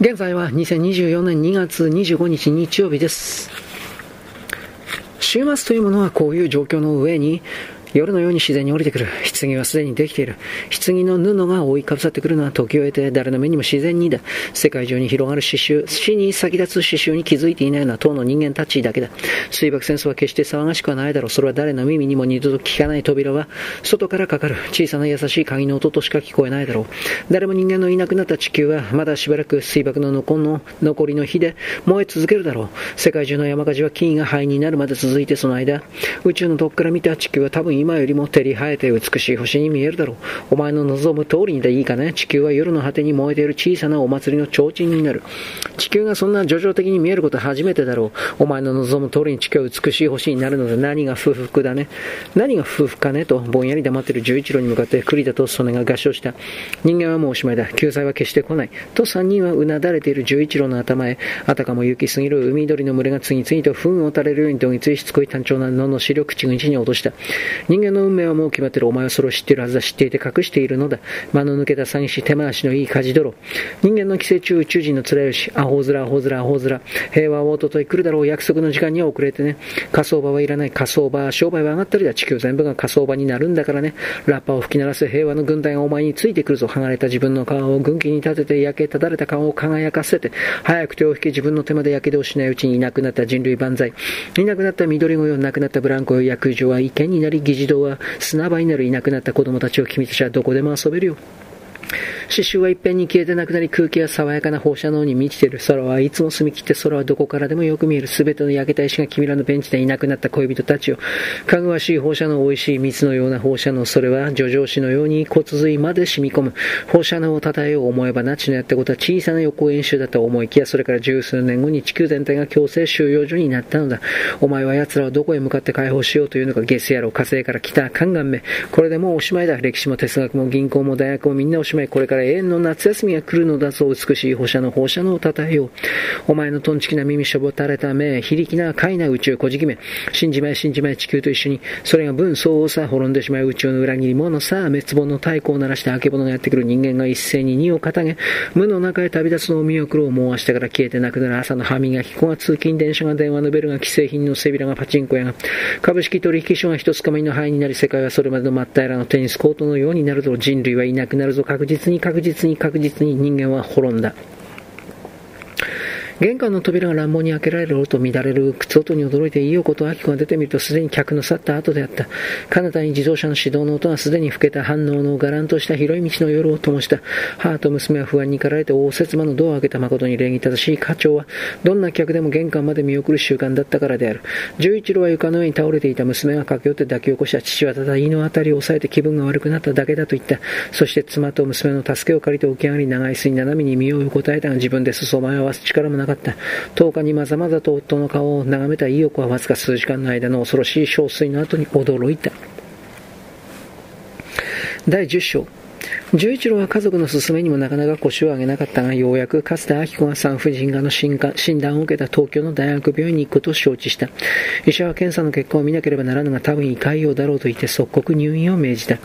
現在は2024年2月25日日曜日です。週末というものはこういう状況の上に夜のように自然に降りてくる。棺はすでにできている。棺の布が覆いかぶさってくるのは時を経て誰の目にも自然にだ。世界中に広がる刺繍、死に先立つ刺繍に気づいていないのは当の人間たちだけだ。水爆戦争は決して騒がしくはないだろう。それは誰の耳にも二度と聞かない扉は、外からかかる小さな優しい鍵の音としか聞こえないだろう。誰も人間のいなくなった地球は、まだしばらく水爆の残の残りの火で燃え続けるだろう。世界中の山火事は金が灰になるまで続いてその間、宇宙のどっから見た地球は多分今よりも照り生えて美しい星に見えるだろう。お前の望む通りにでいいかね？地球は夜の果てに燃えている小さなお祭りの提灯になる。地球がそんな叙情的に見えることは初めてだろう。お前の望む通りに地球は美しい星になるので何が不服だね？何が不服かね？とぼんやり黙っている十一郎に向かって栗田と曽根が合唱した。人間はもうおしまいだ。救済は決して来ない。と三人はうなだれている十一郎の頭へ、あたかも行き過ぎる海鳥の群れが次々と糞を垂れるようにどぎついしつこい単調なのの視力口口に落とした。人間の運命はもう決まってる。お前はそれを知っているはずだ。知っていて隠しているのだ。間の抜けた詐欺師、手回しのいい家事泥。人間の寄生虫、宇宙人の面吉。アホ面、アホ面、アホ面。平和はおととい来るだろう。約束の時間には遅れてね。火葬場はいらない。火葬場、商売は上がったりだ。地球全部が火葬場になるんだからね。ラッパを吹き鳴らす平和の軍隊がお前についてくるぞ。剥がれた自分の皮を軍旗に立てて焼けただれた顔を輝かせて、早く手を引き自分の手まで火傷をしないうちにいなくなった人類万歳。いなくなった緑子よ、亡くなったブランコよ、役場は池になり、児童は砂場になるいなくなった子供たちを君たちはどこでも遊べるよ。刺繍はいっぺんに消えてなくなり空気は爽やかな放射能に満ちている空はいつも澄み切って空はどこからでもよく見える全ての焼けた石が君らのベンチでいなくなった恋人たちをかぐわしい放射能美味しい蜜のような放射能それは叙情詩のように骨髄まで染み込む。放射能を称えよう思えばナチのやったことは小さな予行演習だと思いきやそれから十数年後に地球全体が強制収容所になったのだ。お前は奴らをどこへ向かって解放しようというのかゲス野郎火星から来た宦官めこれでもうおしまいだ。歴史も哲学も銀行も大学もみんなおしまいこれから永遠の夏休みが来るのだぞ、美しい放射の放射能を称えよう。お前のトンチキな耳しょぼたれた目、非力な快な宇宙こじきめ、死んじまえ死んじまえ地球と一緒に、それが分相応さ、滅んでしまう宇宙の裏切り者さ、滅亡の太鼓を鳴らしてあけぼのがやってくる人間が一斉に荷を掲げ、無の中へ旅立つのを見送ろう。もう明日から消えてなくなる朝の歯磨き粉が通勤電車が電話のベルが既製品の背びらがパチンコ屋が、株式取引所が一つかみの範囲になり、世界はそれまでの真っ平らのテニスコートのようになると人類はいなくなるぞ。確実に確実に確実に人間は滅んだ。玄関の扉が乱暴に開けられる音、乱れる靴音に驚いて、いいおこと明子が出てみると、すでに客の去った後であった。彼方に自動車の始動の音がすでに更けた反応のがらんとした広い道の夜を灯した。母と娘は不安に駆られて、応接間のドアを開けた誠に礼儀正しい課長は、どんな客でも玄関まで見送る習慣だったからである。十一郎は床の上に倒れていた娘が駆け寄って抱き起こした父はただ胃のあたりを押さえて気分が悪くなっただけだと言った。そして妻と娘の助けを借りて起き上がり、長い椅子に斜めに身を横たえたが自分で裾前を合わす力もなくかった。10日にまざまざと夫の顔を眺めた意欲はわずか数時間の間の恐ろしい憔悴の後に驚いた。第10章十一郎は家族の勧めにもなかなか腰を上げなかったが、ようやくかつて明子が産婦人科の診断を受けた東京の大学病院に行くことを承知した。医者は検査の結果を見なければならぬが多分胃潰瘍だろうと言って即刻入院を命じた。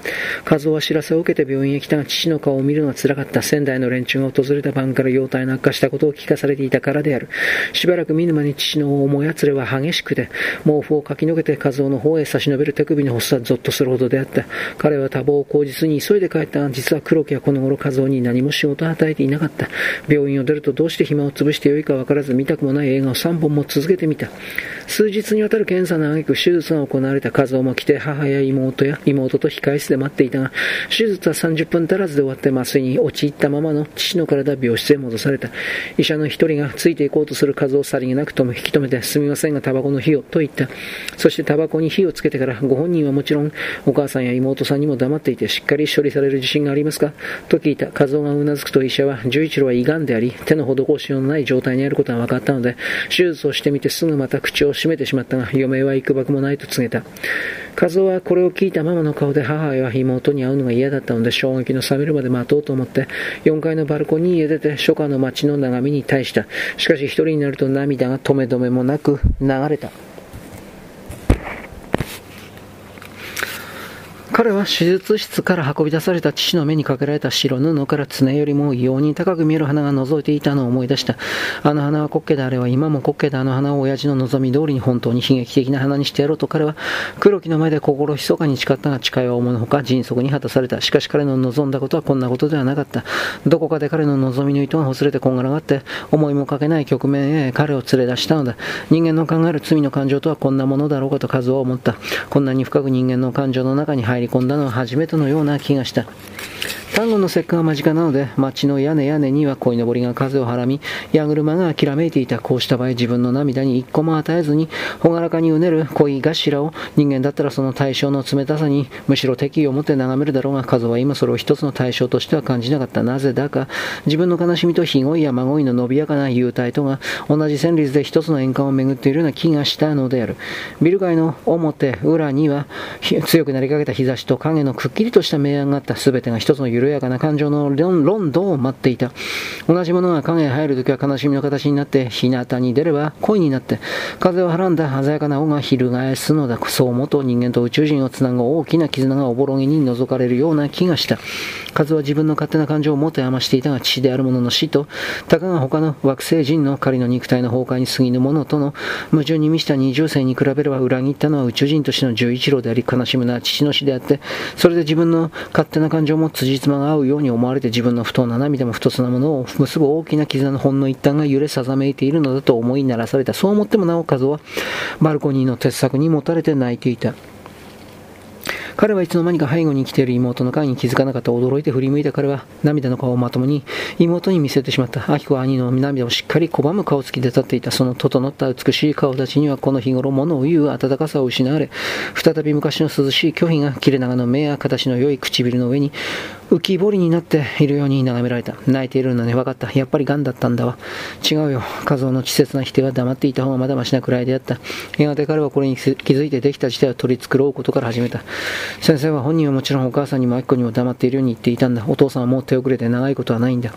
和夫は知らせを受けて病院へ来たが父の顔を見るのが辛かった。仙台の連中が訪れた晩から容体の悪化したことを聞かされていたからである。しばらく見ぬ間に父の思いやつれは激しくて、毛布をかきのけて和夫の方へ差し伸べる手首の発作はゾッとするほどであった。彼は多忙を口実に急いで帰ったが、実は黒木はこの頃和夫に何も仕事を与えていなかった。病院を出るとどうして暇を潰してよいかわからず見たくもない映画を3本も続けてみた。数日にわたる検査の挙句手術が行われた和夫も来て母や妹や妹と控室で待っていたが、手術は30分足らずで終わって麻酔に陥ったままの父の体病室へ戻された。医者の一人がついていこうとする和夫をさりげなくとも引き止めて、すみませんがタバコの火をと言った。そしてタバコに火をつけてからご本人はもちろんお母さんや妹さんにも黙っていてしっかり処理される自信がありますか？と聞いた。和夫がうなずくと医者は、十一郎は胃がんであり、手の施しようのない状態にあることが分かったので、手術をしてみてすぐまた口を閉めてしまったが、嫁は幾ばくもないと告げた。和夫はこれを聞いたママの顔で母は妹に会うのが嫌だったので衝撃の冷めるまで待とうと思って4階のバルコニーへ出て初夏の街の眺めに対したしかし一人になると涙が止め止めもなく流れた彼は手術室から運び出された父の目にかけられた白布から常よりも異様に高く見える花が覗いていたのを思い出した。あの花は滑稽であれば今も滑稽であの花を親父の望み通りに本当に悲劇的な花にしてやろうと彼は黒木の前で心密かに誓ったが誓いは思うのほか迅速に果たされた。しかし彼の望んだことはこんなことではなかった。どこかで彼の望みの糸がほつれてこんがらがって思いもかけない局面へ彼を連れ出したのだ。人間の考える罪の感情とはこんなものだろうかと数は思った。こんなに深く人間の感情の中に入り込んだのは初めてのような気がした。端午の節句が間近なので、町の屋根屋根には鯉のぼりが風をはらみ、矢車がきらめいていた。こうした場合、自分の涙に一個も与えずに、朗らかにうねる恋頭を、人間だったらその対象の冷たさに、むしろ敵意を持って眺めるだろうが、数は今それを一つの対象としては感じなかった。なぜだか、自分の悲しみとひごいや孫いの伸びやかな幽体とが、同じ旋律で一つの円環を巡っているような気がしたのである。ビル街の表、裏には、強くなりかけた日差しと影のくっきりとした明暗があった。すべてが一つの緩やかな感情のロンドを待っていた。同じものが影へ入るときは悲しみの形になって、日向に出れば恋になって、風をはらんだ鮮やかな尾が翻すのだ。そう思うと人間と宇宙人をつなぐ大きな絆がおぼろげに覗かれるような気がした。風は自分の勝手な感情を持て余していたが、父である者の死と、たかが他の惑星人の狩りの肉体の崩壊に過ぎぬものとの矛盾に満ちた二重星に比べれば裏切ったのは宇宙人としての十一郎であり、悲しむのは父の死であって、それで自分の勝手な感情も辻褄が合うように思われて自分の不当な涙も不突なものを結ぶ大きな絆のほんの一端が揺れさざめいているのだと思いならされた。そう思ってもなおかずは、バルコニーの鉄柵にもたれて泣いていた。彼はいつの間にか背後に来ている妹の顔に気づかなかった驚いて振り向いた彼は涙の顔をまともに妹に見せてしまった。明子は兄の涙をしっかり拒む顔つきで立っていた。その整った美しい顔立ちにはこの日頃物を言う温かさを失われ、再び昔の涼しい拒否が切れ長の目や形の良い唇の上に浮き彫りになっているように眺められた。泣いているのね、分かった。やっぱり癌だったんだわ。違うよ。和夫の稚拙な否定は黙っていた方がまだましなくらいであった。やがて彼はこれに気づいてできた事態を取り繕うことから始めた。先生は本人はもちろんお母さんにも明子にも黙っているように言っていたんだ。お父さんはもう手遅れて長いことはないんだ。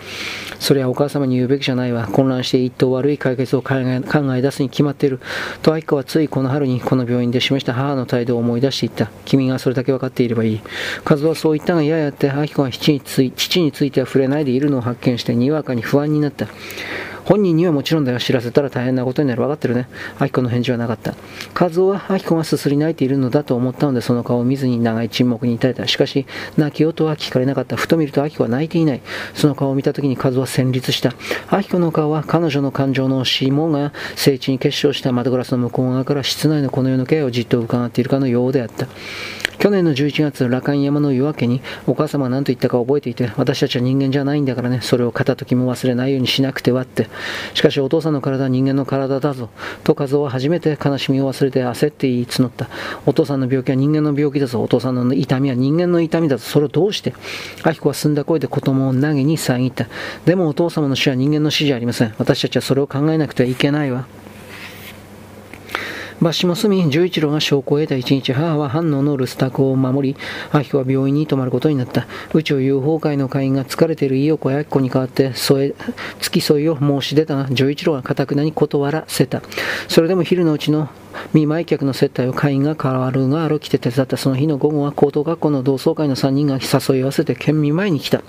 それはお母様に言うべきじゃないわ。混乱して一等悪い解決を考え出すに決まっている。と明子はついこの春にこの病院で示した母の態度を思い出していった。君がそれだけ分かっていればいい。和夫はそう言ったが嫌やって明子は父につい父については触れないでいるのを発見してにわかに不安になった。本人にはもちろんだよ。知らせたら大変なことになる。分かってるね。アキコの返事はなかった。カズオはアキコがすすり泣いているのだと思ったので、その顔を見ずに長い沈黙に至れた。しかし、泣き音は聞かれなかった。ふと見るとアキコは泣いていない。その顔を見た時にカズオは戦慄した。アキコの顔は彼女の感情の霜が聖地に結晶した窓ガラスの向こう側から室内のこの世の気配をじっと伺っているかのようであった。去年の11月、羅漢山の夜明けにお母様は何と言ったか覚えていて、私たちは人間じゃないんだからね、それを片時も忘れないようにしなくてはって。しかしお父さんの体は人間の体だぞ。と和夫は初めて悲しみを忘れて焦って言い募った。お父さんの病気は人間の病気だぞ。お父さんの痛みは人間の痛みだぞ。それをどうして明子は澄んだ声で子供を投げに遮った。でもお父様の死は人間の死じゃありません。私たちはそれを考えなくてはいけないわ。バッシも住み、十一郎が証拠を得た一日、母は反応の留守宅を守り、明子は病院に泊まることになった。宇宙友好会の会員が疲れている伊予子や明子に代わって、添え、付き添いを申し出たが、十一郎は堅くなに断らせた。それでも昼のうちの見舞い客の接待を会員が変わるがある来て手伝ったその日の午後は高等学校の同窓会の3人が誘い合わせて県民前に来た。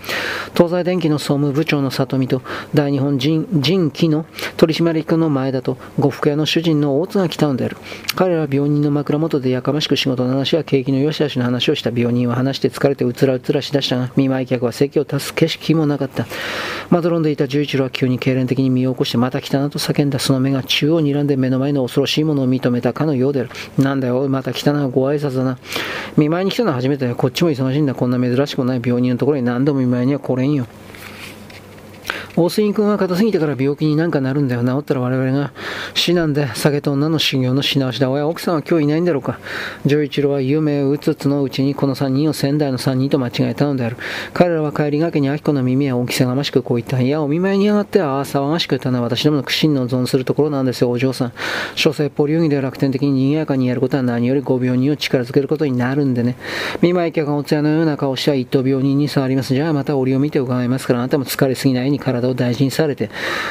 東西電機の総務部長の里見と大日本人人機の取締役の前田と呉服屋の主人の大津が来たのである。彼らは病人の枕元でやかましく仕事の話や景気の良し悪しの話をした病人は話して疲れてうつらうつらしだしたが見舞い客は席を立つ景色もなかった。まどろんでいた十一郎は急に痙攣的に身を起こしてまた来たなと叫んだその目が中央に睨んで目の前の恐ろしいものを認めたかのようである。なんだよ、また来たな、ご挨拶だな。見舞いに来たのは初めてだよ。こっちも忙しいんだ。こんな珍しくない病人のところに何度も見舞いには来れんよ。大杉君は硬すぎてから病気になんかなるんだよ。治ったら我々が死なんで酒と女の修行のし直しだ。おや、奥さんは今日いないんだろうか。丈一郎は夢をうつつのうちにこの3人を仙台の3人と間違えたのである。彼らは帰りがけに明子の耳は大きさがましくこう言った。いや、お見舞いに上がってああ騒がしく言ったのは私どもの苦心の存するところなんですよ、お嬢さん。諸説法流儀で楽天的に賑やかにやることは何よりご病人を力づけることになるんでね。見舞い客がお通夜のような顔しては一等病人に触ります。じゃあまた折を見て伺いますから、あなたも疲れすぎないように体を大事にされて、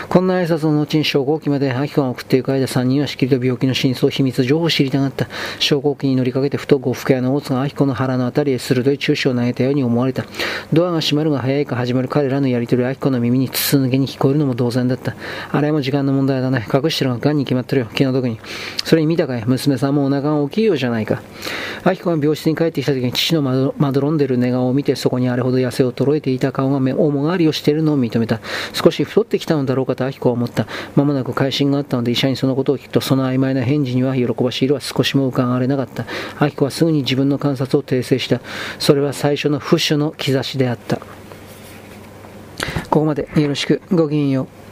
こんな挨拶の後に昇降機まで、アキコが送ってっていく間、三人はしきりと病気の真相、秘密、情報を知りたがった。昇降機に乗りかけて、ふと呉服屋の大津が明子の腹のあたりへ鋭い注視を投げたように思われた。ドアが閉まるが早いか始まる彼らのやりとり、明子の耳に筒抜けに聞こえるのも同然だった。あれも時間の問題だね。隠してるのが癌に決まってるよ。気の毒に。それに見たかい娘さんもお腹が大きいようじゃないか。明子が病室に帰ってきた時に父のまどろんでる寝顔を見て、そこにあれほど痩せを衰えていた顔が面がわりをしているのを認めた。少し太ってきたのだろうかと明子は思った。まもなく会心があったので医者にそのことを聞くと、その曖昧な返事には喜ばしい色は少しも伺われなかった。明子はすぐに自分の観察を訂正した。それは最初のフッシュの兆しであった。ここまでよろしく。ごきげんよう。